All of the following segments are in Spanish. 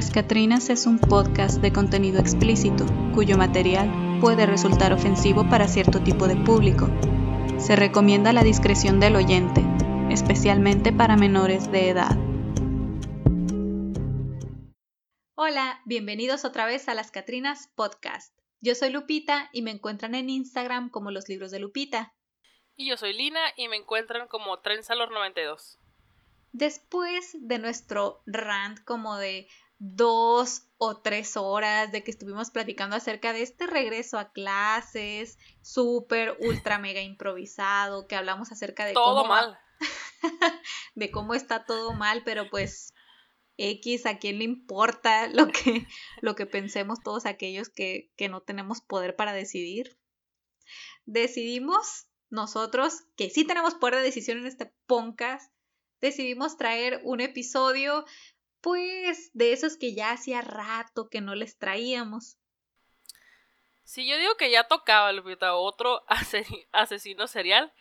Las Catrinas es un podcast de contenido explícito, cuyo material puede resultar ofensivo para cierto tipo de público. Se recomienda la discreción del oyente, especialmente para menores de edad. Hola, bienvenidos otra vez a Las Catrinas Podcast. Yo soy Lupita y me encuentran en Instagram como los libros de Lupita. Y yo soy Lina y me encuentran como Trenzalor92. Después de nuestro rant como de dos o tres horas de que estuvimos platicando acerca de este regreso a clases, súper, ultra, mega improvisado, que hablamos acerca de todo mal. de cómo está todo mal, pero pues X, ¿a quién le importa lo que, lo que pensemos todos aquellos que, que no tenemos poder para decidir? Decidimos nosotros, que sí tenemos poder de decisión en este podcast, decidimos traer un episodio pues de esos que ya hacía rato que no les traíamos. Sí, yo digo que ya tocaba el otro asesino serial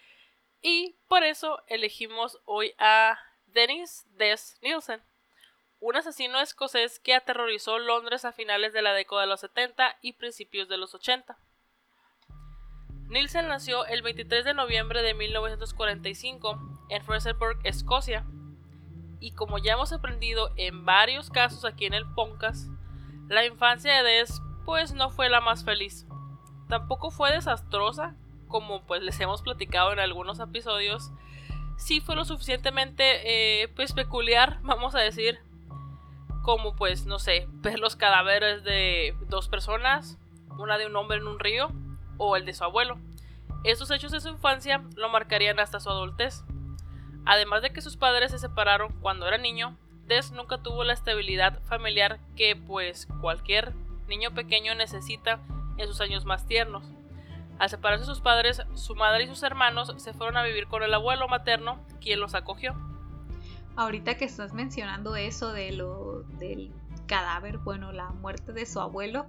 y por eso elegimos hoy a Dennis Des Nielsen, un asesino escocés que aterrorizó Londres a finales de la década de los 70 y principios de los 80. Nielsen nació el 23 de noviembre de 1945 en Fraserburgh, Escocia, y como ya hemos aprendido en varios casos aquí en el Poncas, la infancia de Des pues no fue la más feliz. Tampoco fue desastrosa, como pues les hemos platicado en algunos episodios. Sí fue lo suficientemente eh, pues peculiar, vamos a decir, como pues no sé, ver los cadáveres de dos personas, una de un hombre en un río o el de su abuelo. Estos hechos de su infancia lo marcarían hasta su adultez. Además de que sus padres se separaron cuando era niño, Des nunca tuvo la estabilidad familiar que pues cualquier niño pequeño necesita en sus años más tiernos. Al separarse sus padres, su madre y sus hermanos se fueron a vivir con el abuelo materno, quien los acogió. Ahorita que estás mencionando eso de lo del cadáver, bueno, la muerte de su abuelo,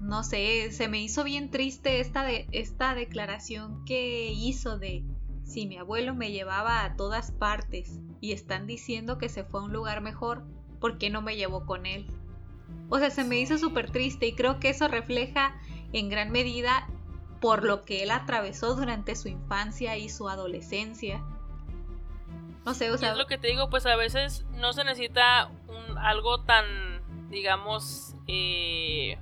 no sé, se me hizo bien triste esta, de, esta declaración que hizo de si mi abuelo me llevaba a todas partes y están diciendo que se fue a un lugar mejor, ¿por qué no me llevó con él? O sea, se me hizo súper triste y creo que eso refleja en gran medida por lo que él atravesó durante su infancia y su adolescencia. No sé, o sea... es lo que te digo, pues a veces no se necesita un, algo tan, digamos, eh,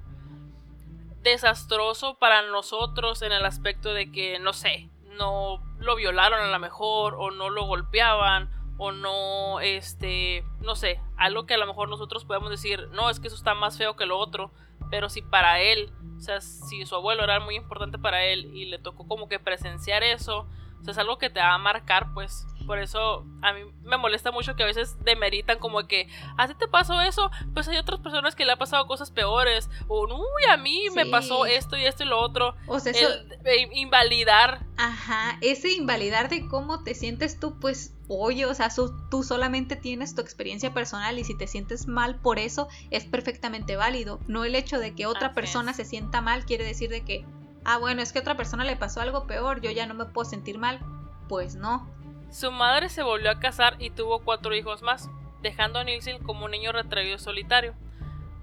desastroso para nosotros en el aspecto de que, no sé, no lo violaron a lo mejor o no lo golpeaban o no, este, no sé, algo que a lo mejor nosotros podemos decir, no, es que eso está más feo que lo otro, pero si para él, o sea, si su abuelo era muy importante para él y le tocó como que presenciar eso, o sea, es algo que te va a marcar, pues. Por eso a mí me molesta mucho que a veces demeritan como que, ¿a ti te pasó eso? Pues hay otras personas que le ha pasado cosas peores. O, uy, a mí me pasó esto y esto y lo otro. O sea, eso... El, invalidar. Ajá, ese invalidar de cómo te sientes tú, pues, oye, o sea, tú solamente tienes tu experiencia personal y si te sientes mal por eso es perfectamente válido. No el hecho de que otra persona se sienta mal quiere decir de que, ah, bueno, es que a otra persona le pasó algo peor, yo ya no me puedo sentir mal. Pues no, su madre se volvió a casar y tuvo cuatro hijos más, dejando a Nilsen como un niño retraído y solitario.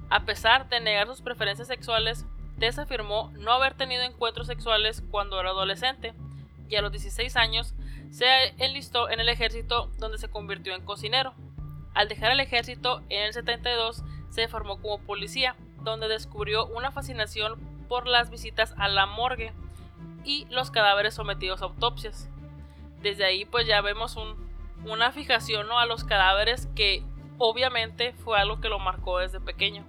A pesar de negar sus preferencias sexuales, Tess afirmó no haber tenido encuentros sexuales cuando era adolescente y a los 16 años se enlistó en el ejército donde se convirtió en cocinero. Al dejar el ejército en el 72 se formó como policía, donde descubrió una fascinación por las visitas a la morgue y los cadáveres sometidos a autopsias desde ahí pues ya vemos una fijación a los cadáveres que obviamente fue algo que lo marcó desde pequeño.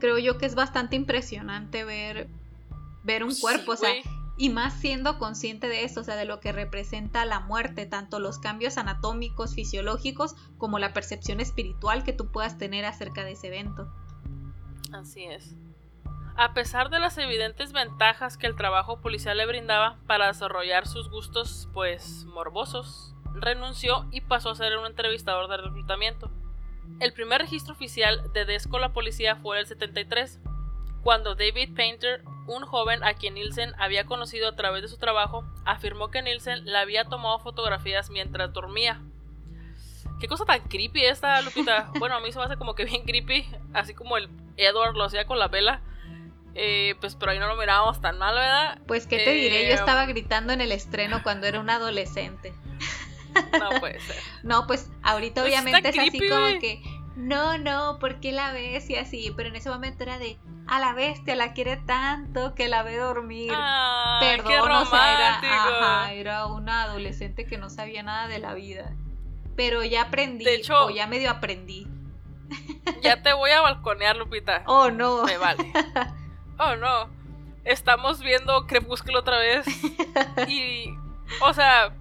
Creo yo que es bastante impresionante ver, ver un cuerpo, o sea, y más siendo consciente de eso, o sea, de lo que representa la muerte, tanto los cambios anatómicos, fisiológicos, como la percepción espiritual que tú puedas tener acerca de ese evento. Así es. A pesar de las evidentes ventajas que el trabajo policial le brindaba para desarrollar sus gustos, pues, morbosos, renunció y pasó a ser un entrevistador de reclutamiento. El primer registro oficial de Des con la policía fue en el 73, cuando David Painter, un joven a quien Nielsen había conocido a través de su trabajo, afirmó que Nielsen le había tomado fotografías mientras dormía. Qué cosa tan creepy esta, Lupita. Bueno, a mí se me hace como que bien creepy, así como el Edward lo hacía con la vela. Eh, pues pero ahí no lo mirábamos tan mal, ¿verdad? Pues qué te diré, yo Eh, estaba gritando en el estreno cuando era un adolescente. No puede ser. No, pues ahorita Pues obviamente es así como que, no, no, ¿por qué la ves? Y así, pero en ese momento era de, a la bestia, la quiere tanto que la ve dormir. Ah, Perdón, qué o sea, era, ajá, era una adolescente que no sabía nada de la vida. Pero ya aprendí, De hecho- o ya medio aprendí. Ya te voy a balconear, Lupita. Oh, no. Me vale. Oh, no. Estamos viendo Crepúsculo otra vez. Y, o sea,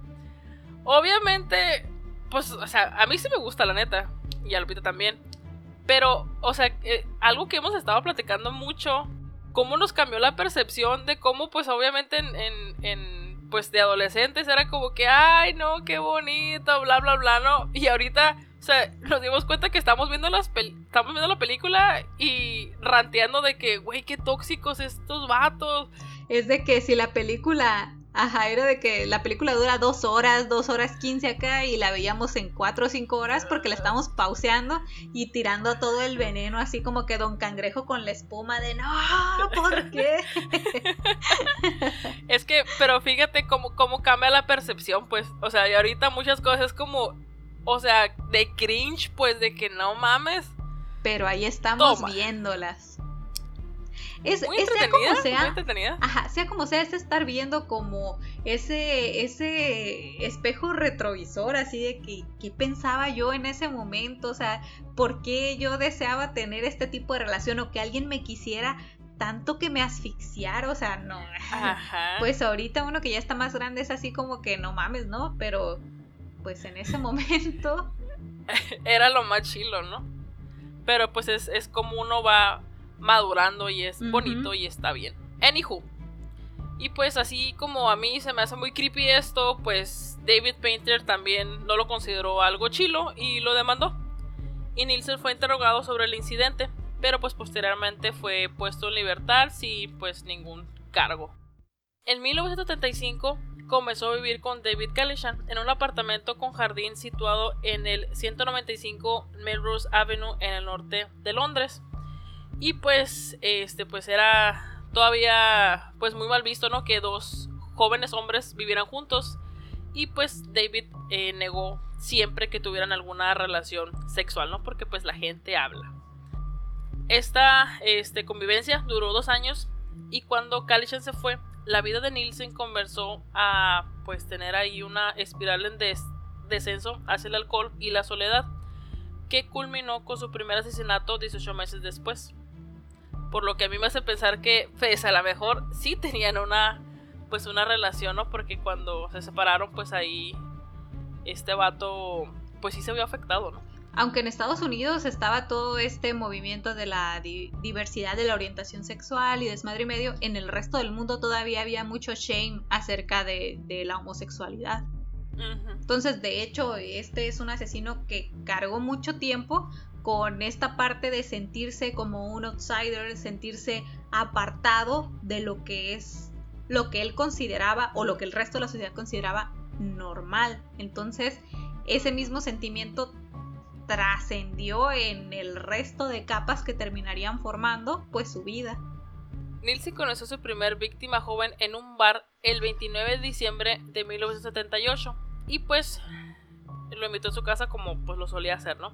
obviamente, pues, o sea, a mí sí me gusta, la neta. Y a Lupita también. Pero, o sea, eh, algo que hemos estado platicando mucho, cómo nos cambió la percepción de cómo, pues, obviamente en, en, en, pues, de adolescentes era como que, ay, no, qué bonito, bla, bla, bla, ¿no? Y ahorita, o sea, nos dimos cuenta que estamos viendo, las pel- estamos viendo la película y ranteando de que, güey, qué tóxicos estos vatos. Es de que si la película, ajá, era de que la película dura dos horas, dos horas quince acá y la veíamos en cuatro o cinco horas porque la estamos pauseando y tirando todo el veneno así como que Don Cangrejo con la espuma de no, ¿por qué? Es que, pero fíjate cómo, cómo cambia la percepción, pues. O sea, y ahorita muchas cosas como, o sea, de cringe, pues, de que no mames. Pero ahí estamos Toma. viéndolas. Es, Muy es sea como sea. Ajá, sea como sea, es estar viendo como ese, ese espejo retrovisor, así de que, ¿qué pensaba yo en ese momento? O sea, ¿por qué yo deseaba tener este tipo de relación o que alguien me quisiera tanto que me asfixiara? O sea, no. Ajá. Pues ahorita uno que ya está más grande es así como que no mames, ¿no? Pero pues en ese momento, Era lo más chilo, ¿no? Pero pues es, es como uno va madurando y es bonito y está bien. Anywho. Y pues así como a mí se me hace muy creepy esto, pues David Painter también no lo consideró algo chilo y lo demandó. Y Nielsen fue interrogado sobre el incidente, pero pues posteriormente fue puesto en libertad sin pues ningún cargo. En 1975 comenzó a vivir con David Calichan en un apartamento con jardín situado en el 195 Melrose Avenue en el norte de Londres. Y pues este pues era todavía pues muy mal visto, ¿no? Que dos jóvenes hombres vivieran juntos y pues David eh, negó siempre que tuvieran alguna relación sexual, ¿no? Porque pues la gente habla. Esta este, convivencia duró dos años y cuando Calichan se fue, la vida de Nielsen comenzó a pues tener ahí una espiral en des- descenso hacia el alcohol y la soledad que culminó con su primer asesinato 18 meses después. Por lo que a mí me hace pensar que pues a lo mejor sí tenían una pues una relación, ¿no? Porque cuando se separaron pues ahí este vato pues sí se vio afectado, ¿no? Aunque en Estados Unidos estaba todo este movimiento de la di- diversidad de la orientación sexual y desmadre y medio, en el resto del mundo todavía había mucho shame acerca de, de la homosexualidad. Entonces, de hecho, este es un asesino que cargó mucho tiempo con esta parte de sentirse como un outsider, sentirse apartado de lo que es lo que él consideraba o lo que el resto de la sociedad consideraba normal. Entonces, ese mismo sentimiento trascendió en el resto de capas que terminarían formando pues su vida. Nielsen conoció a su primer víctima joven en un bar el 29 de diciembre de 1978 y pues lo invitó a su casa como pues lo solía hacer, ¿no?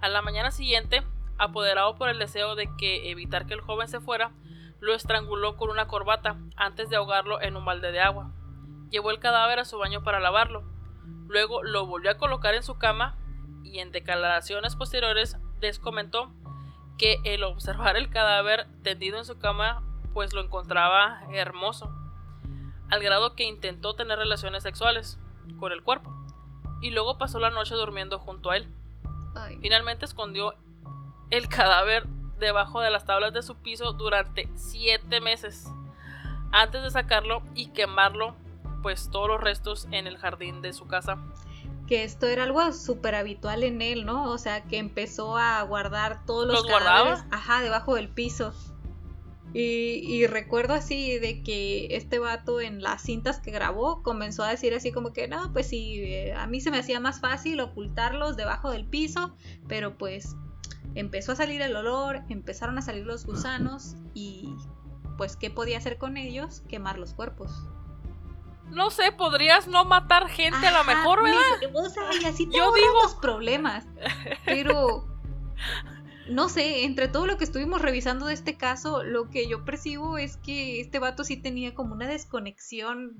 A la mañana siguiente, apoderado por el deseo de que evitar que el joven se fuera, lo estranguló con una corbata antes de ahogarlo en un balde de agua. Llevó el cadáver a su baño para lavarlo. Luego lo volvió a colocar en su cama y en declaraciones posteriores descomentó que el observar el cadáver tendido en su cama pues lo encontraba hermoso, al grado que intentó tener relaciones sexuales con el cuerpo y luego pasó la noche durmiendo junto a él. Finalmente escondió el cadáver debajo de las tablas de su piso durante siete meses antes de sacarlo y quemarlo pues todos los restos en el jardín de su casa. Que esto era algo súper habitual en él, ¿no? O sea, que empezó a guardar todos los, ¿Los guardaba? cadáveres, ajá, debajo del piso. Y, recuerdo así de que este vato en las cintas que grabó comenzó a decir así como que no, pues sí, eh, a mí se me hacía más fácil ocultarlos debajo del piso, pero pues empezó a salir el olor, empezaron a salir los gusanos y pues ¿qué podía hacer con ellos? Quemar los cuerpos. No sé, podrías no matar gente a lo mejor, ¿verdad? o sea, y así Yo digo problemas. Pero no sé, entre todo lo que estuvimos revisando de este caso, lo que yo percibo es que este vato sí tenía como una desconexión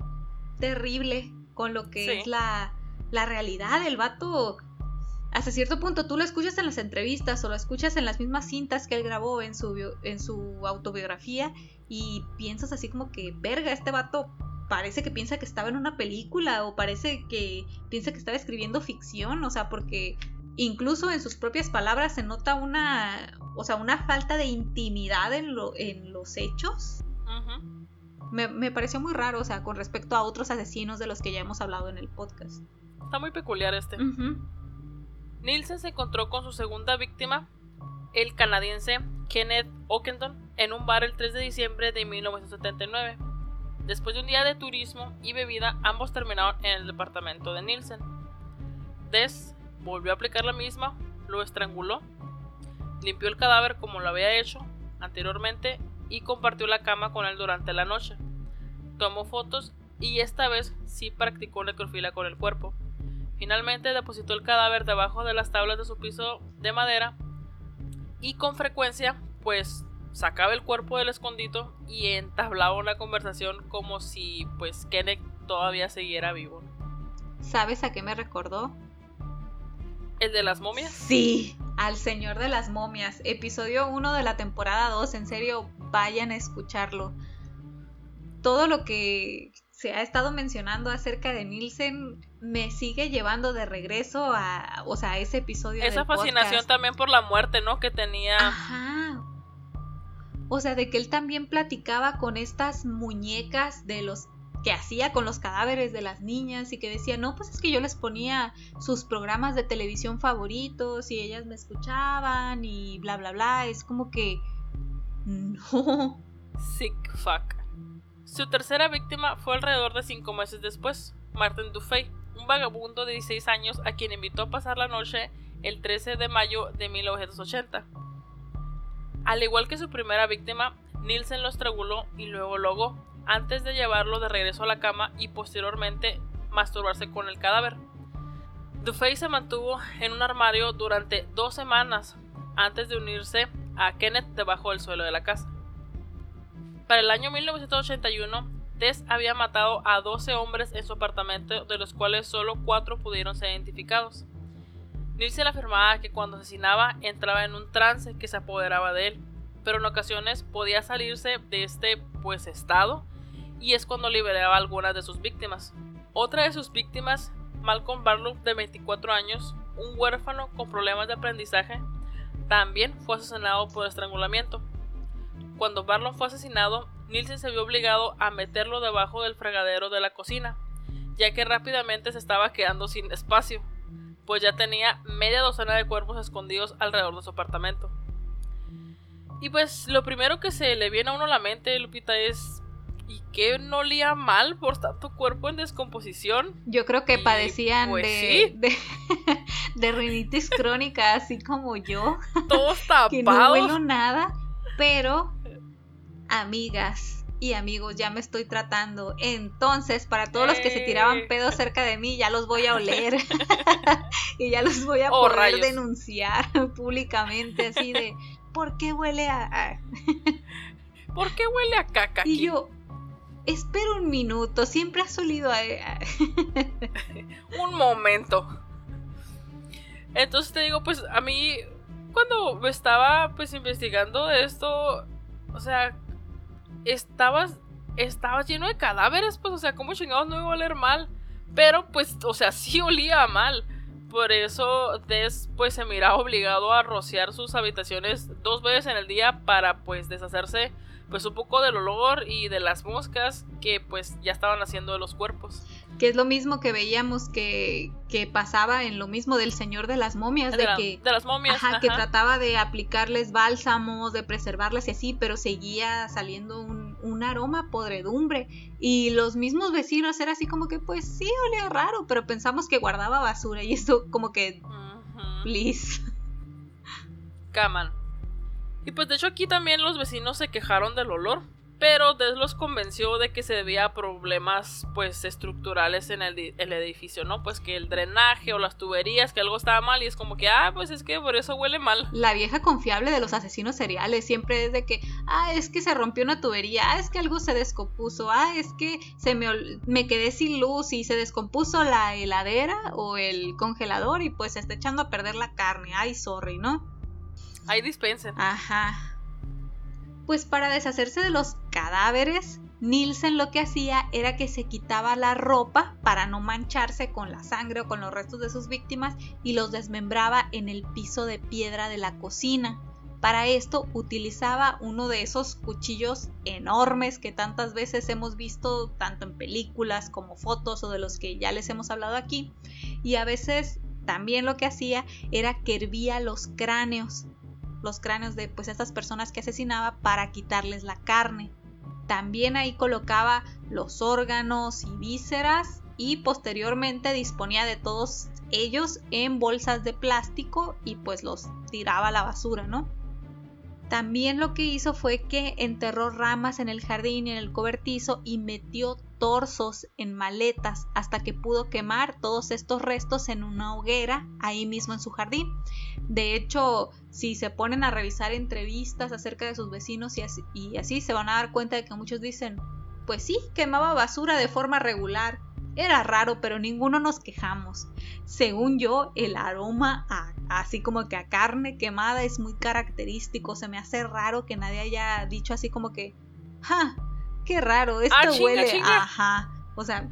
terrible con lo que es la, la realidad. El vato, hasta cierto punto, tú lo escuchas en las entrevistas o lo escuchas en las mismas cintas que él grabó en su, en su autobiografía y piensas así como que, verga, este vato parece que piensa que estaba en una película o parece que piensa que estaba escribiendo ficción, o sea, porque incluso en sus propias palabras se nota una, o sea, una falta de intimidad en, lo, en los hechos. me, pareció muy raro, o sea, con respecto a otros asesinos de los que ya hemos hablado en el podcast. Está muy peculiar este. Nielsen se encontró con su segunda víctima, el canadiense Kenneth Ockendon, en un bar el 3 de diciembre de 1979. Después de un día de turismo y bebida, ambos terminaron en el departamento de Nielsen. Des volvió a aplicar la misma, lo estranguló, limpió el cadáver como lo había hecho anteriormente y compartió la cama con él durante la noche. Tomó fotos y esta vez sí practicó necrofilia con el cuerpo. Finalmente depositó el cadáver debajo de las tablas de su piso de madera y con frecuencia pues sacaba el cuerpo del escondito y entablaba una conversación como si pues Kenneth todavía siguiera vivo. ¿Sabes a qué me recordó? ¿El de las momias? Sí, al Señor de las momias, episodio 1 de la temporada 2, en serio, vayan a escucharlo. Todo lo que se ha estado mencionando acerca de Nielsen me sigue llevando de regreso a, o sea, ese episodio. Esa fascinación también por la muerte, ¿no? Que tenía. Ajá. O sea, de que él también platicaba con estas muñecas de los que hacía con los cadáveres de las niñas y que decía, no, pues es que yo les ponía sus programas de televisión favoritos y ellas me escuchaban y bla, bla, bla. Es como que... No. Sick fuck. Su tercera víctima fue alrededor de cinco meses después, Martin Dufay, un vagabundo de 16 años a quien invitó a pasar la noche el 13 de mayo de 1980. Al igual que su primera víctima, Nielsen lo estranguló y luego lo ahogó, antes de llevarlo de regreso a la cama y posteriormente masturbarse con el cadáver. Dufay se mantuvo en un armario durante dos semanas antes de unirse a Kenneth debajo del suelo de la casa. Para el año 1981, Tess había matado a 12 hombres en su apartamento, de los cuales solo 4 pudieron ser identificados. Nielsen afirmaba que cuando asesinaba entraba en un trance que se apoderaba de él, pero en ocasiones podía salirse de este pues estado y es cuando liberaba a algunas de sus víctimas. Otra de sus víctimas, Malcolm Barlow, de 24 años, un huérfano con problemas de aprendizaje, también fue asesinado por estrangulamiento. Cuando Barlow fue asesinado, Nielsen se vio obligado a meterlo debajo del fregadero de la cocina, ya que rápidamente se estaba quedando sin espacio, pues ya tenía media docena de cuerpos escondidos alrededor de su apartamento. Y pues lo primero que se le viene a uno a la mente, Lupita, es y que no olía mal por tanto cuerpo en descomposición. Yo creo que padecían pues de, de, rinitis crónica, así como yo. Todos tapados. que no huelo nada, pero amigas y amigos, ya me estoy tratando. Entonces, para todos los que se tiraban pedos cerca de mí, ya los voy a oler. y ya los voy a oh, poder denunciar públicamente, así de, ¿por qué huele a...? ¿Por qué huele a caca? Y yo, espera un minuto, siempre has olido a... un momento. Entonces te digo, pues a mí, cuando estaba pues investigando esto, o sea, estabas, estabas lleno de cadáveres, pues, o sea, ¿cómo chingados no iba a oler mal? Pero pues, o sea, sí olía mal. Por eso Des pues se miraba obligado a rociar sus habitaciones dos veces en el día para pues deshacerse pues un poco del olor y de las moscas que pues ya estaban haciendo de los cuerpos. Que es lo mismo que veíamos que, que pasaba en lo mismo del Señor de las momias, de, de, la- que de las momias. Ajá, que trataba de aplicarles bálsamos, de preservarlas y así, pero seguía saliendo un, un aroma a podredumbre. Y los mismos vecinos era así como que, pues sí, olía raro, pero pensamos que guardaba basura y esto como que, Ujú. please. Caman. Y pues de hecho aquí también los vecinos se quejaron del olor, pero Des los convenció de que se debía a problemas pues estructurales en el, di- el edificio, ¿no? Pues que el drenaje o las tuberías, que algo estaba mal y es como que, ah, pues es que por eso huele mal. La vieja confiable de los asesinos seriales siempre es de que, ah, es que se rompió una tubería, ah, es que algo se descompuso, ah, es que se me, me quedé sin luz y se descompuso la heladera o el congelador y pues se está echando a perder la carne, ay, sorry, ¿no? Ahí dispensen. Ajá. Pues para deshacerse de los cadáveres, Nielsen lo que hacía era que se quitaba la ropa para no mancharse con la sangre o con los restos de sus víctimas y los desmembraba en el piso de piedra de la cocina. Para esto utilizaba uno de esos cuchillos enormes que tantas veces hemos visto tanto en películas como fotos o de los que ya les hemos hablado aquí. Y a veces también lo que hacía era que hervía los cráneos los cráneos de pues estas personas que asesinaba para quitarles la carne. También ahí colocaba los órganos y vísceras y posteriormente disponía de todos ellos en bolsas de plástico y pues los tiraba a la basura, ¿no? También lo que hizo fue que enterró ramas en el jardín y en el cobertizo y metió torsos en maletas hasta que pudo quemar todos estos restos en una hoguera ahí mismo en su jardín. De hecho, si se ponen a revisar entrevistas acerca de sus vecinos y así, y así, se van a dar cuenta de que muchos dicen, pues sí, quemaba basura de forma regular. Era raro, pero ninguno nos quejamos. Según yo, el aroma a- así como que a carne quemada es muy característico. Se me hace raro que nadie haya dicho así como que, ¡ja! ¡Qué raro! Esto Ah, chinga, huele. chinga. Ajá. O sea,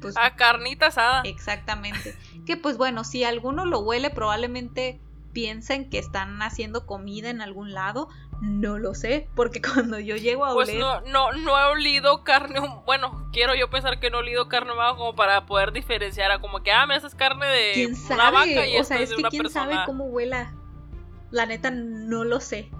pues A carnita asada. Exactamente. Que pues bueno, si alguno lo huele, probablemente piensen que están haciendo comida en algún lado. No lo sé, porque cuando yo llego a Pues oler... no, no, no he olido carne, bueno, quiero yo pensar que no he olido carne humana como para poder diferenciar a como que, ah, mira, esa es carne de ¿Quién una vaca y sabe? O sea, es es de que una quién persona. sabe cómo huela. La neta no lo sé.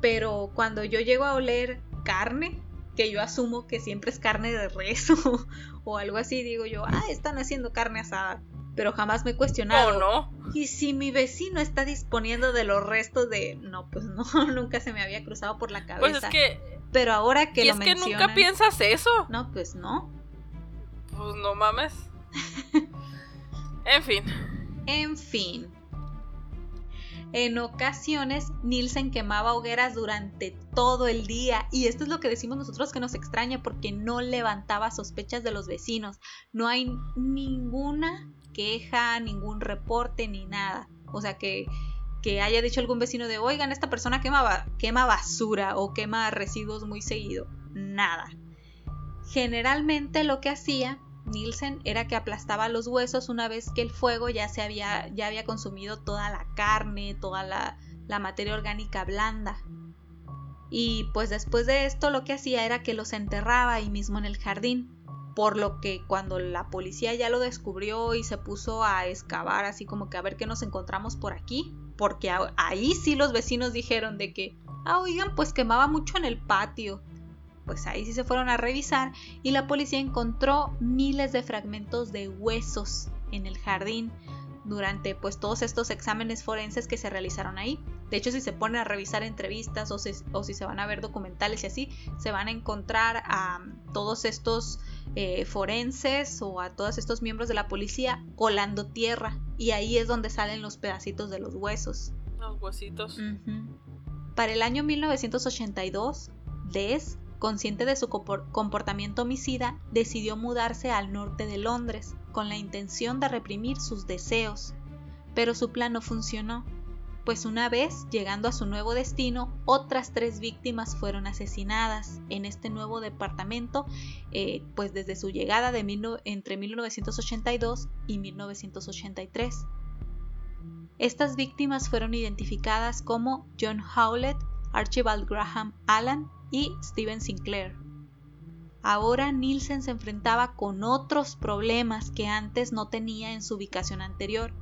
Pero cuando yo llego a oler carne, que yo asumo que siempre es carne de res o, o algo así, digo yo, ah, están haciendo carne asada. Pero jamás me he cuestionado. Oh, no. Y si mi vecino está disponiendo de los restos de... No, pues no, nunca se me había cruzado por la cabeza. Pues es que, Pero ahora que y lo es que nunca piensas eso. No, pues no. Pues no mames. en fin. En fin. En ocasiones, Nielsen quemaba hogueras durante todo el día y esto es lo que decimos nosotros que nos extraña porque no levantaba sospechas de los vecinos. No hay ninguna queja, ningún reporte ni nada. O sea que, que haya dicho algún vecino de, oigan, esta persona quema, quema basura o quema residuos muy seguido. Nada. Generalmente lo que hacía Nielsen era que aplastaba los huesos una vez que el fuego ya se había, ya había consumido toda la carne, toda la, la materia orgánica blanda. Y pues después de esto lo que hacía era que los enterraba ahí mismo en el jardín. Por lo que cuando la policía ya lo descubrió y se puso a excavar así como que a ver qué nos encontramos por aquí, porque ahí sí los vecinos dijeron de que, ah, oigan, pues quemaba mucho en el patio. Pues ahí sí se fueron a revisar y la policía encontró miles de fragmentos de huesos en el jardín durante pues todos estos exámenes forenses que se realizaron ahí. De hecho, si se ponen a revisar entrevistas o si, o si se van a ver documentales y así, se van a encontrar a todos estos eh, forenses o a todos estos miembros de la policía colando tierra y ahí es donde salen los pedacitos de los huesos. Los huesitos. Para el año 1982, Des, consciente de su compor- comportamiento homicida, decidió mudarse al norte de Londres con la intención de reprimir sus deseos. Pero su plan no funcionó, pues una vez llegando a su nuevo destino, otras tres víctimas fueron asesinadas en este nuevo departamento, eh, pues desde su llegada de entre 1982 y 1983. Estas víctimas fueron identificadas como John Howlett, Archibald Graham Allen y Steven Sinclair. Ahora Nielsen se enfrentaba con otros problemas que antes no tenía en su ubicación anterior,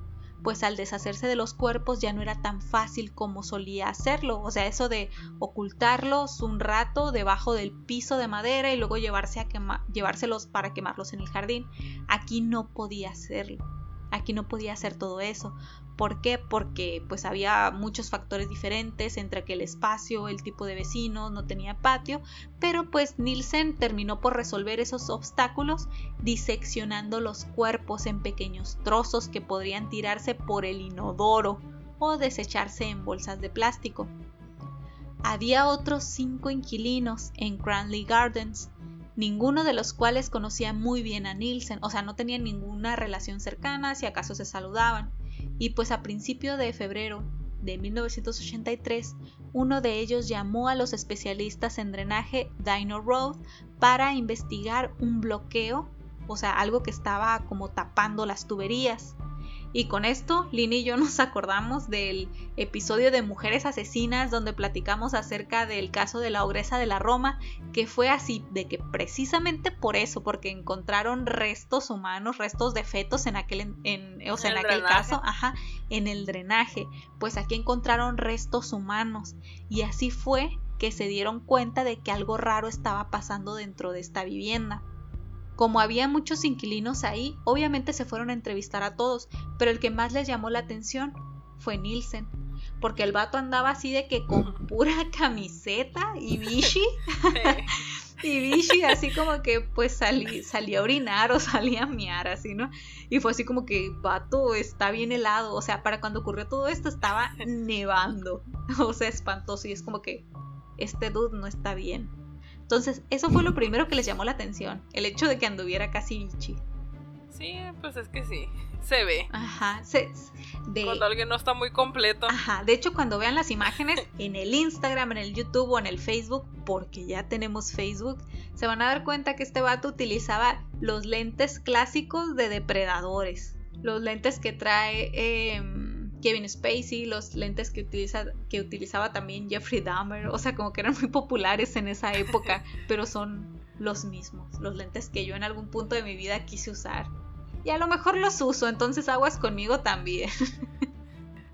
pues al deshacerse de los cuerpos ya no era tan fácil como solía hacerlo, o sea, eso de ocultarlos un rato debajo del piso de madera y luego llevarse a llevárselos para quemarlos en el jardín, aquí no podía hacerlo. Aquí no podía hacer todo eso, ¿Por qué? Porque pues había muchos factores diferentes entre que el espacio, el tipo de vecino, no tenía patio, pero pues Nielsen terminó por resolver esos obstáculos diseccionando los cuerpos en pequeños trozos que podrían tirarse por el inodoro o desecharse en bolsas de plástico. Había otros cinco inquilinos en Cranley Gardens, ninguno de los cuales conocía muy bien a Nielsen, o sea, no tenían ninguna relación cercana, si acaso se saludaban y pues a principio de febrero de 1983, uno de ellos llamó a los especialistas en drenaje Dino Road para investigar un bloqueo, o sea, algo que estaba como tapando las tuberías. Y con esto, Lini y yo nos acordamos del episodio de Mujeres Asesinas donde platicamos acerca del caso de la ogresa de la Roma, que fue así, de que precisamente por eso, porque encontraron restos humanos, restos de fetos en aquel, en, o sea, en, aquel caso, ajá, en el drenaje, pues aquí encontraron restos humanos. Y así fue que se dieron cuenta de que algo raro estaba pasando dentro de esta vivienda. Como había muchos inquilinos ahí, obviamente se fueron a entrevistar a todos, pero el que más les llamó la atención fue Nielsen. Porque el vato andaba así de que con pura camiseta y bichi. y bichi así como que pues salí, salía a orinar o salía a miar así, ¿no? Y fue así como que, vato, está bien helado. O sea, para cuando ocurrió todo esto estaba nevando. O sea, espantoso. Y es como que, este dude no está bien. Entonces, eso fue lo primero que les llamó la atención, el hecho de que anduviera casi bichi. Sí, pues es que sí, se ve. Ajá, de, cuando alguien no está muy completo. Ajá, de hecho cuando vean las imágenes en el Instagram, en el YouTube o en el Facebook, porque ya tenemos Facebook, se van a dar cuenta que este vato utilizaba los lentes clásicos de depredadores, los lentes que trae... Eh, Kevin Spacey, los lentes que, utiliza, que utilizaba también Jeffrey Dahmer, o sea, como que eran muy populares en esa época, pero son los mismos, los lentes que yo en algún punto de mi vida quise usar. Y a lo mejor los uso, entonces aguas conmigo también.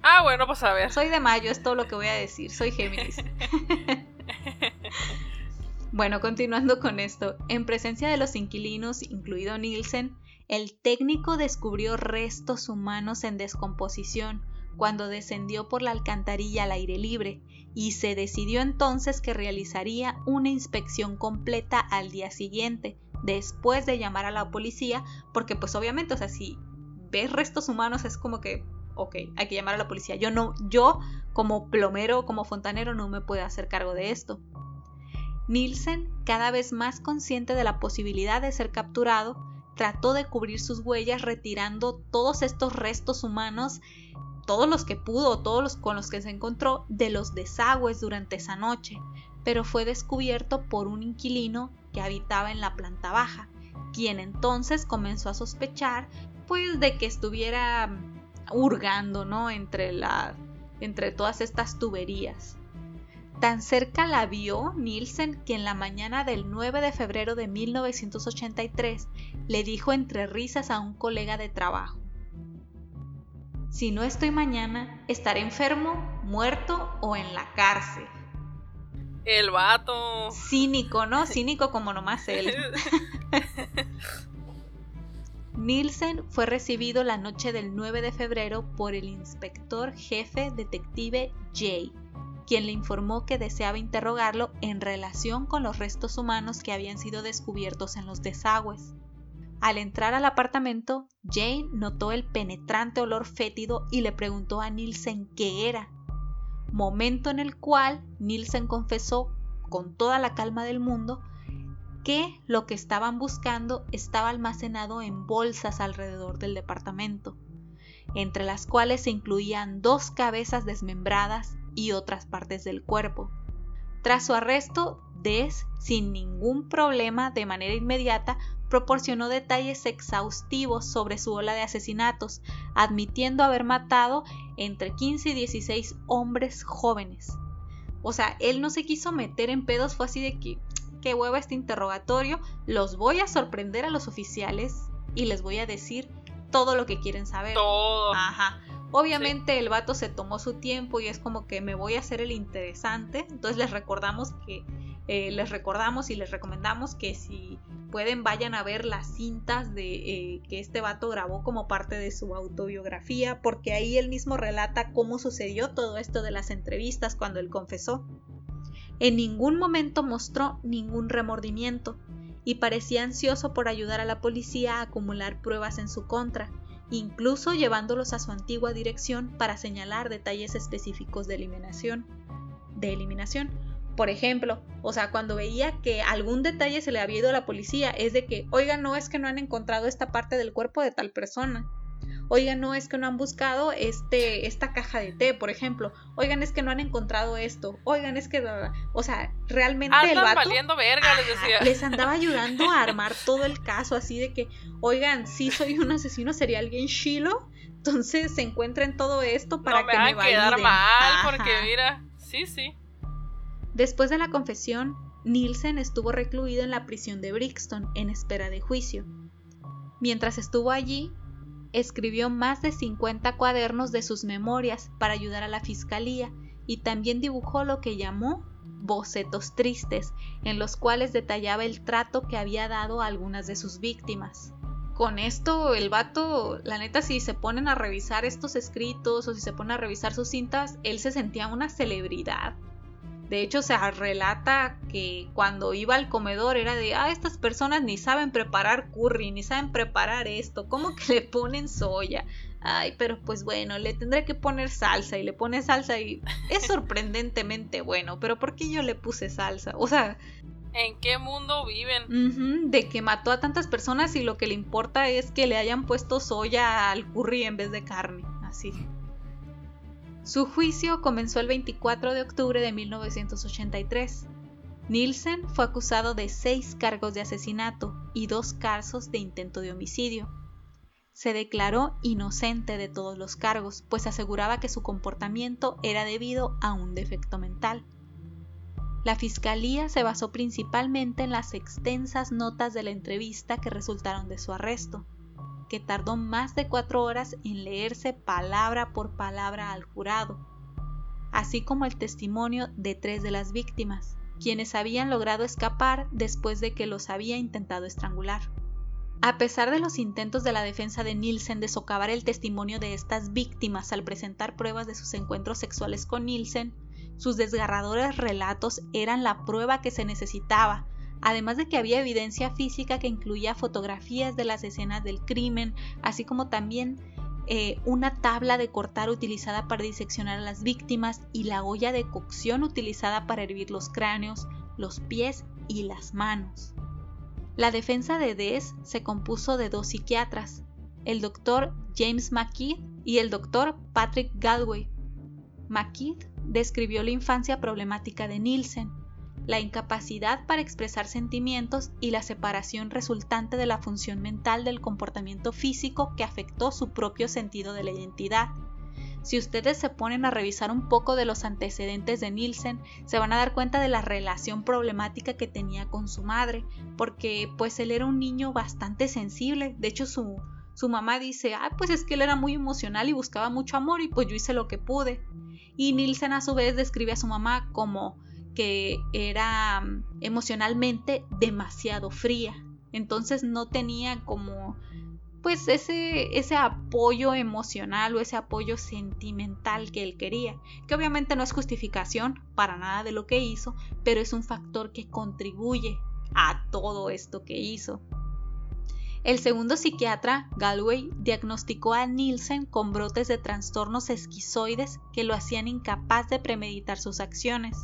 Ah, bueno, pues a ver. Soy de mayo, es todo lo que voy a decir, soy Géminis. bueno, continuando con esto, en presencia de los inquilinos, incluido Nielsen, el técnico descubrió restos humanos en descomposición, cuando descendió por la alcantarilla al aire libre y se decidió entonces que realizaría una inspección completa al día siguiente, después de llamar a la policía, porque pues obviamente, o sea, si ves restos humanos es como que, ok, hay que llamar a la policía. Yo no, yo como plomero, como fontanero no me puedo hacer cargo de esto. Nielsen, cada vez más consciente de la posibilidad de ser capturado, trató de cubrir sus huellas retirando todos estos restos humanos todos los que pudo, todos los con los que se encontró, de los desagües durante esa noche, pero fue descubierto por un inquilino que habitaba en la planta baja, quien entonces comenzó a sospechar pues de que estuviera hurgando, ¿no? Entre la entre todas estas tuberías. Tan cerca la vio Nielsen que en la mañana del 9 de febrero de 1983 le dijo entre risas a un colega de trabajo, si no estoy mañana, estaré enfermo, muerto o en la cárcel. El vato. Cínico, ¿no? Cínico como nomás él. Nielsen fue recibido la noche del 9 de febrero por el inspector jefe detective Jay, quien le informó que deseaba interrogarlo en relación con los restos humanos que habían sido descubiertos en los desagües. Al entrar al apartamento, Jane notó el penetrante olor fétido y le preguntó a Nielsen qué era. Momento en el cual Nielsen confesó, con toda la calma del mundo, que lo que estaban buscando estaba almacenado en bolsas alrededor del departamento, entre las cuales se incluían dos cabezas desmembradas y otras partes del cuerpo. Tras su arresto, Des, sin ningún problema, de manera inmediata, proporcionó detalles exhaustivos sobre su ola de asesinatos, admitiendo haber matado entre 15 y 16 hombres jóvenes. O sea, él no se quiso meter en pedos, fue así de que qué hueva este interrogatorio, los voy a sorprender a los oficiales y les voy a decir todo lo que quieren saber. Todo. Ajá. Obviamente el vato se tomó su tiempo y es como que me voy a hacer el interesante. Entonces les recordamos que eh, les recordamos y les recomendamos que si pueden vayan a ver las cintas de eh, que este vato grabó como parte de su autobiografía, porque ahí él mismo relata cómo sucedió todo esto de las entrevistas cuando él confesó. En ningún momento mostró ningún remordimiento y parecía ansioso por ayudar a la policía a acumular pruebas en su contra incluso llevándolos a su antigua dirección para señalar detalles específicos de eliminación. De eliminación. Por ejemplo, o sea, cuando veía que algún detalle se le había ido a la policía, es de que, oiga, no es que no han encontrado esta parte del cuerpo de tal persona. Oigan, no es que no han buscado este, esta caja de té, por ejemplo. Oigan, es que no han encontrado esto. Oigan, es que, o sea, realmente el vato, valiendo verga, les decía. Les andaba ayudando a armar todo el caso, así de que, oigan, si soy un asesino sería alguien chilo. Entonces se encuentren todo esto para que me validen. quedar mal, porque mira, sí, sí. Después de la confesión, Nielsen estuvo recluido en la prisión de Brixton en espera de juicio. Mientras estuvo allí, escribió más de 50 cuadernos de sus memorias para ayudar a la fiscalía y también dibujó lo que llamó bocetos tristes, en los cuales detallaba el trato que había dado a algunas de sus víctimas. Con esto, el vato, la neta, si se ponen a revisar estos escritos o si se ponen a revisar sus cintas, él se sentía una celebridad. De hecho, se relata que cuando iba al comedor era de, ah, estas personas ni saben preparar curry, ni saben preparar esto, ¿cómo que le ponen soya? Ay, pero pues bueno, le tendré que poner salsa y le pone salsa y es sorprendentemente bueno, pero ¿por qué yo le puse salsa? O sea... ¿En qué mundo viven? de que mató a tantas personas y lo que le importa es que le hayan puesto soya al curry en vez de carne, así. Su juicio comenzó el 24 de octubre de 1983. Nielsen fue acusado de seis cargos de asesinato y dos casos de intento de homicidio. Se declaró inocente de todos los cargos, pues aseguraba que su comportamiento era debido a un defecto mental. La fiscalía se basó principalmente en las extensas notas de la entrevista que resultaron de su arresto que tardó más de cuatro horas en leerse palabra por palabra al jurado, así como el testimonio de tres de las víctimas, quienes habían logrado escapar después de que los había intentado estrangular. A pesar de los intentos de la defensa de Nielsen de socavar el testimonio de estas víctimas al presentar pruebas de sus encuentros sexuales con Nielsen, sus desgarradores relatos eran la prueba que se necesitaba además de que había evidencia física que incluía fotografías de las escenas del crimen, así como también eh, una tabla de cortar utilizada para diseccionar a las víctimas y la olla de cocción utilizada para hervir los cráneos, los pies y las manos. La defensa de Des se compuso de dos psiquiatras, el doctor James McKeith y el doctor Patrick Galway. McKeith describió la infancia problemática de Nielsen, la incapacidad para expresar sentimientos y la separación resultante de la función mental del comportamiento físico que afectó su propio sentido de la identidad. Si ustedes se ponen a revisar un poco de los antecedentes de Nielsen, se van a dar cuenta de la relación problemática que tenía con su madre, porque pues él era un niño bastante sensible, de hecho su, su mamá dice, ah, pues es que él era muy emocional y buscaba mucho amor y pues yo hice lo que pude. Y Nielsen a su vez describe a su mamá como que era mm, emocionalmente demasiado fría. Entonces no tenía como pues ese, ese apoyo emocional o ese apoyo sentimental que él quería, que obviamente no es justificación para nada de lo que hizo, pero es un factor que contribuye a todo esto que hizo. El segundo psiquiatra, Galway, diagnosticó a Nielsen con brotes de trastornos esquizoides que lo hacían incapaz de premeditar sus acciones.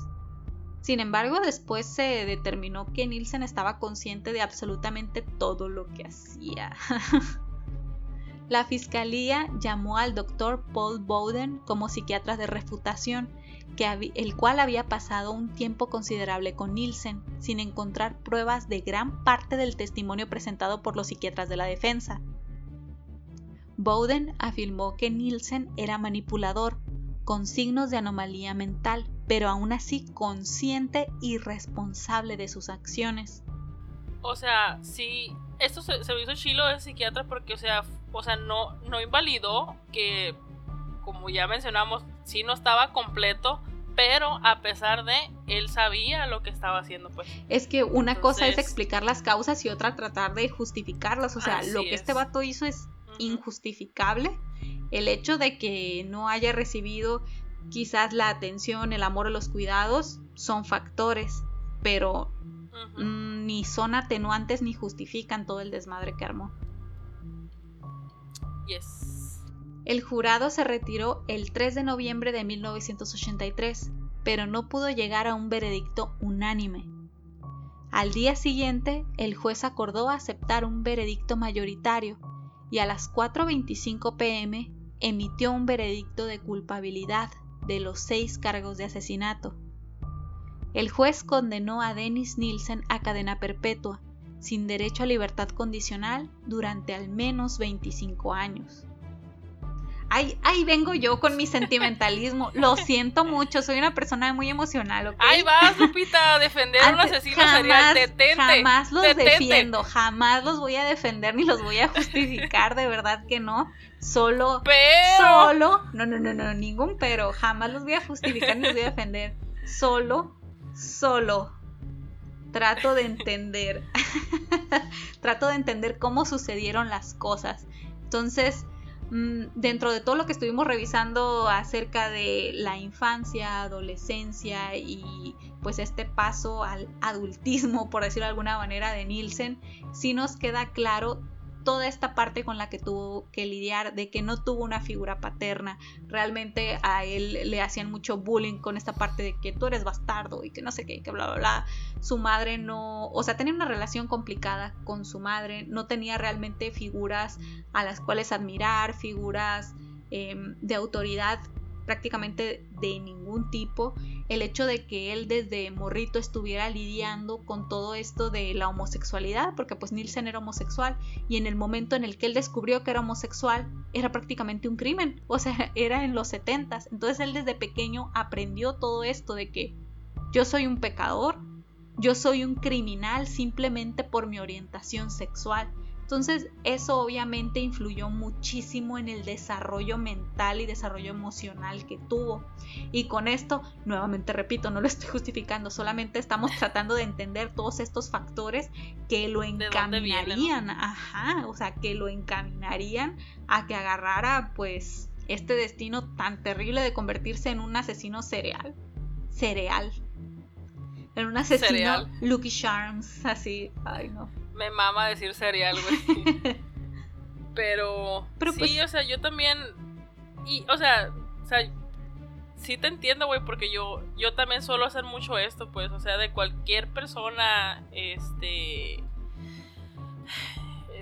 Sin embargo, después se determinó que Nielsen estaba consciente de absolutamente todo lo que hacía. La fiscalía llamó al doctor Paul Bowden como psiquiatra de refutación, el cual había pasado un tiempo considerable con Nielsen, sin encontrar pruebas de gran parte del testimonio presentado por los psiquiatras de la defensa. Bowden afirmó que Nielsen era manipulador, con signos de anomalía mental, pero aún así consciente y responsable de sus acciones. O sea, sí, esto se, se hizo chilo del psiquiatra porque, o sea, o sea, no, no invalidó que, como ya mencionamos, sí no estaba completo, pero a pesar de, él sabía lo que estaba haciendo, pues. Es que una cosa es explicar las causas y otra tratar de justificarlas. O sea, lo que este vato hizo es injustificable. El hecho de que no haya recibido quizás la atención, el amor o los cuidados son factores, pero mm, ni son atenuantes ni justifican todo el desmadre que armó. Yes. El jurado se retiró el 3 de noviembre de 1983, pero no pudo llegar a un veredicto unánime. Al día siguiente, el juez acordó aceptar un veredicto mayoritario y a las 4.25 pm emitió un veredicto de culpabilidad de los seis cargos de asesinato. El juez condenó a Dennis Nielsen a cadena perpetua, sin derecho a libertad condicional, durante al menos 25 años. Ahí, ahí vengo yo con mi sentimentalismo. Lo siento mucho, soy una persona muy emocional, ¿ok? Ahí vas, Lupita, a defender a un asesino serial. Detente. Jamás los defiendo, jamás los voy a defender ni los voy a justificar, de verdad que no. Solo, pero. solo, no, no, no, no, ningún pero, jamás los voy a justificar ni los voy a defender. Solo, solo trato de entender, trato de entender cómo sucedieron las cosas. Entonces, dentro de todo lo que estuvimos revisando acerca de la infancia, adolescencia y pues este paso al adultismo, por decirlo de alguna manera, de Nielsen, sí nos queda claro toda esta parte con la que tuvo que lidiar, de que no tuvo una figura paterna. Realmente a él le hacían mucho bullying con esta parte de que tú eres bastardo y que no sé qué, que bla, bla, bla. Su madre no, o sea, tenía una relación complicada con su madre, no tenía realmente figuras a las cuales admirar, figuras em, de autoridad prácticamente de ningún tipo. El hecho de que él desde morrito estuviera lidiando con todo esto de la homosexualidad, porque pues Nielsen era homosexual y en el momento en el que él descubrió que era homosexual era prácticamente un crimen, o sea, era en los setentas. Entonces él desde pequeño aprendió todo esto de que yo soy un pecador, yo soy un criminal simplemente por mi orientación sexual. Entonces eso obviamente influyó muchísimo en el desarrollo mental y desarrollo emocional que tuvo. Y con esto, nuevamente repito, no lo estoy justificando, solamente estamos tratando de entender todos estos factores que lo encaminarían, ajá, o sea, que lo encaminarían a que agarrara pues este destino tan terrible de convertirse en un asesino cereal. Cereal. En un asesino Lucky Charms, así, ay no me mama decir cereal, güey. Pero, Pero sí, pues o sea, yo también. Y, o sea, o sea, sí te entiendo, güey, porque yo, yo también suelo hacer mucho esto, pues, o sea, de cualquier persona, este,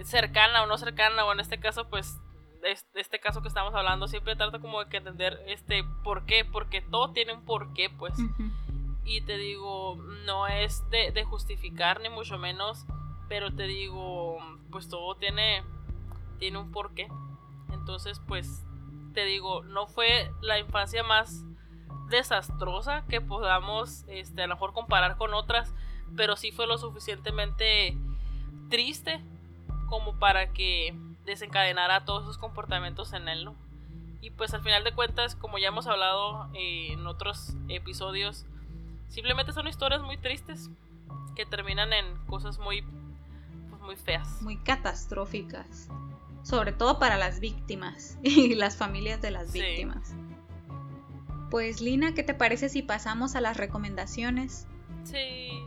cercana o no cercana, o en este caso, pues, este, este caso que estamos hablando, siempre trato como de que entender, este, por qué, porque todo tiene un porqué, pues. Y te digo, no es de, de justificar, ni mucho menos pero te digo, pues todo tiene, tiene un porqué. Entonces, pues, te digo, no fue la infancia más desastrosa que podamos, este, a lo mejor comparar con otras, pero sí fue lo suficientemente triste como para que desencadenara todos esos comportamientos en él. Y pues al final de cuentas, como ya hemos hablado eh, en otros episodios, simplemente son historias muy tristes que terminan en cosas muy muy feas. Muy catastróficas. Sobre todo para las víctimas y las familias de las víctimas. Pues Lina, ¿qué te parece si pasamos a las recomendaciones? Sí.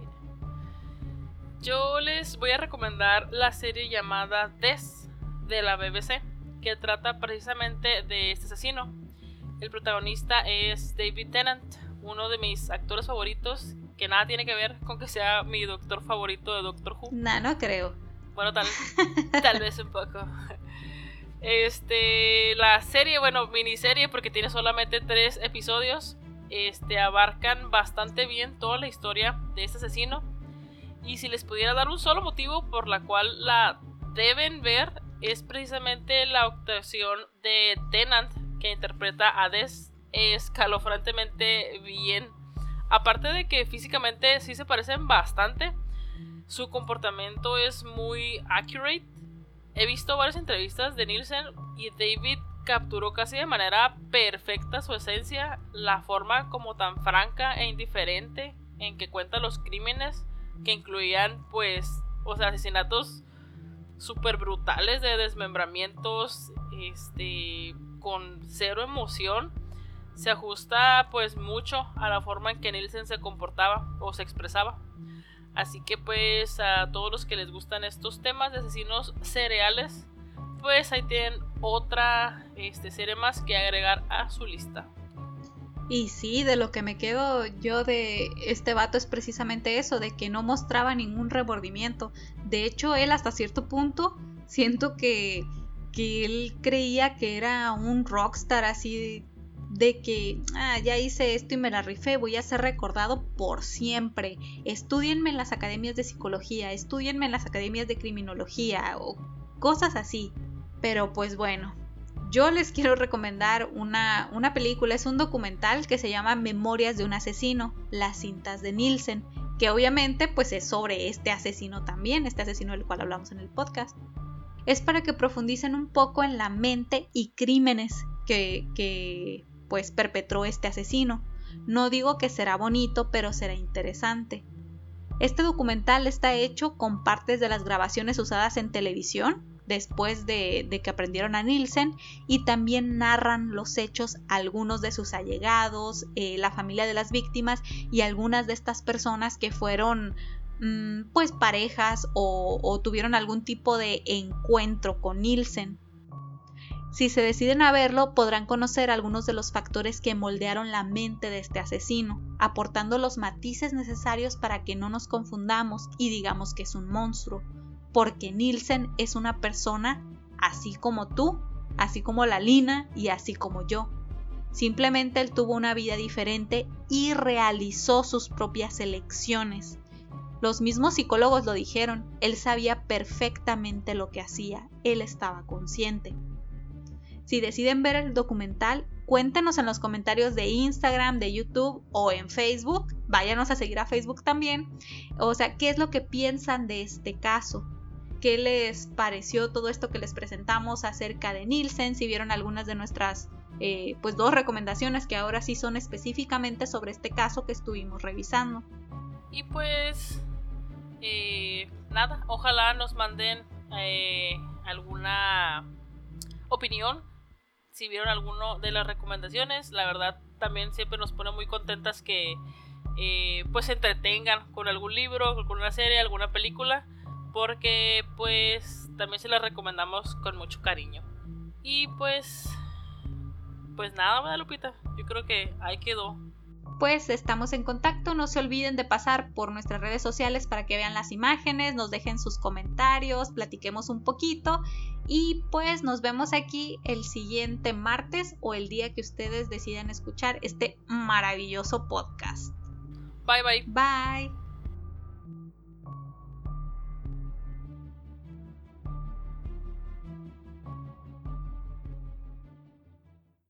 Yo les voy a recomendar la serie llamada Des de la BBC, que trata precisamente de este asesino. El protagonista es David Tennant, uno de mis actores favoritos, que nada tiene que ver con que sea mi doctor favorito de Doctor Who. No, no creo. Bueno, tal, tal vez un poco. Este, la serie, bueno, miniserie, porque tiene solamente tres episodios, este, abarcan bastante bien toda la historia de este asesino. Y si les pudiera dar un solo motivo por la cual la deben ver, es precisamente la actuación de Tenant, que interpreta a Des escalofrantemente bien. Aparte de que físicamente sí se parecen bastante, su comportamiento es muy accurate. He visto varias entrevistas de Nielsen y David capturó casi de manera perfecta su esencia, la forma como tan franca e indiferente en que cuenta los crímenes que incluían pues, o sea, asesinatos súper brutales de desmembramientos, este, con cero emoción, se ajusta pues mucho a la forma en que Nielsen se comportaba o se expresaba. Así que pues a todos los que les gustan estos temas de asesinos cereales, pues ahí tienen otra este, serie más que agregar a su lista. Y sí, de lo que me quedo yo de este vato es precisamente eso, de que no mostraba ningún remordimiento. De hecho, él hasta cierto punto siento que, que él creía que era un rockstar así de que ah, ya hice esto y me la rifé, voy a ser recordado por siempre. Estudienme en las academias de psicología, estudienme en las academias de criminología o cosas así. Pero pues bueno, yo les quiero recomendar una, una película, es un documental que se llama Memorias de un asesino, las cintas de Nielsen, que obviamente pues es sobre este asesino también, este asesino del cual hablamos en el podcast. Es para que profundicen un poco en la mente y crímenes que, que pues perpetró este asesino. No digo que será bonito, pero será interesante. Este documental está hecho con partes de las grabaciones usadas en televisión después de, que aprendieron a Nielsen y también narran los hechos algunos de sus allegados, eh, la familia de las víctimas y algunas de estas personas que fueron mm, pues parejas o, o tuvieron algún tipo de encuentro con Nielsen. Si se deciden a verlo, podrán conocer algunos de los factores que moldearon la mente de este asesino, aportando los matices necesarios para que no nos confundamos y digamos que es un monstruo, porque Nielsen es una persona así como tú, así como la Lina y así como yo. Simplemente él tuvo una vida diferente y realizó sus propias elecciones. Los mismos psicólogos lo dijeron, él sabía perfectamente lo que hacía, él estaba consciente. Si deciden ver el documental, cuéntenos en los comentarios de Instagram, de YouTube o en Facebook. Váyanos a seguir a Facebook también. O sea, ¿qué es lo que piensan de este caso? qué les pareció todo esto que les presentamos acerca de Nielsen, si vieron algunas de nuestras eh, pues dos recomendaciones que ahora sí son específicamente sobre este caso que estuvimos revisando. Y pues eh, nada, ojalá nos manden eh, alguna opinión si vieron alguno de las recomendaciones. La verdad también siempre nos pone muy contentas que pues se entretengan con algún libro, con una serie, alguna película porque pues también se las recomendamos con mucho cariño. Y pues pues nada, ¿verdad, Lupita? Yo creo que ahí quedó. Pues estamos en contacto, no se olviden de pasar por nuestras redes sociales para que vean las imágenes, nos dejen sus comentarios, platiquemos un poquito y pues nos vemos aquí el siguiente martes o el día que ustedes decidan escuchar este maravilloso podcast. Bye bye. Bye.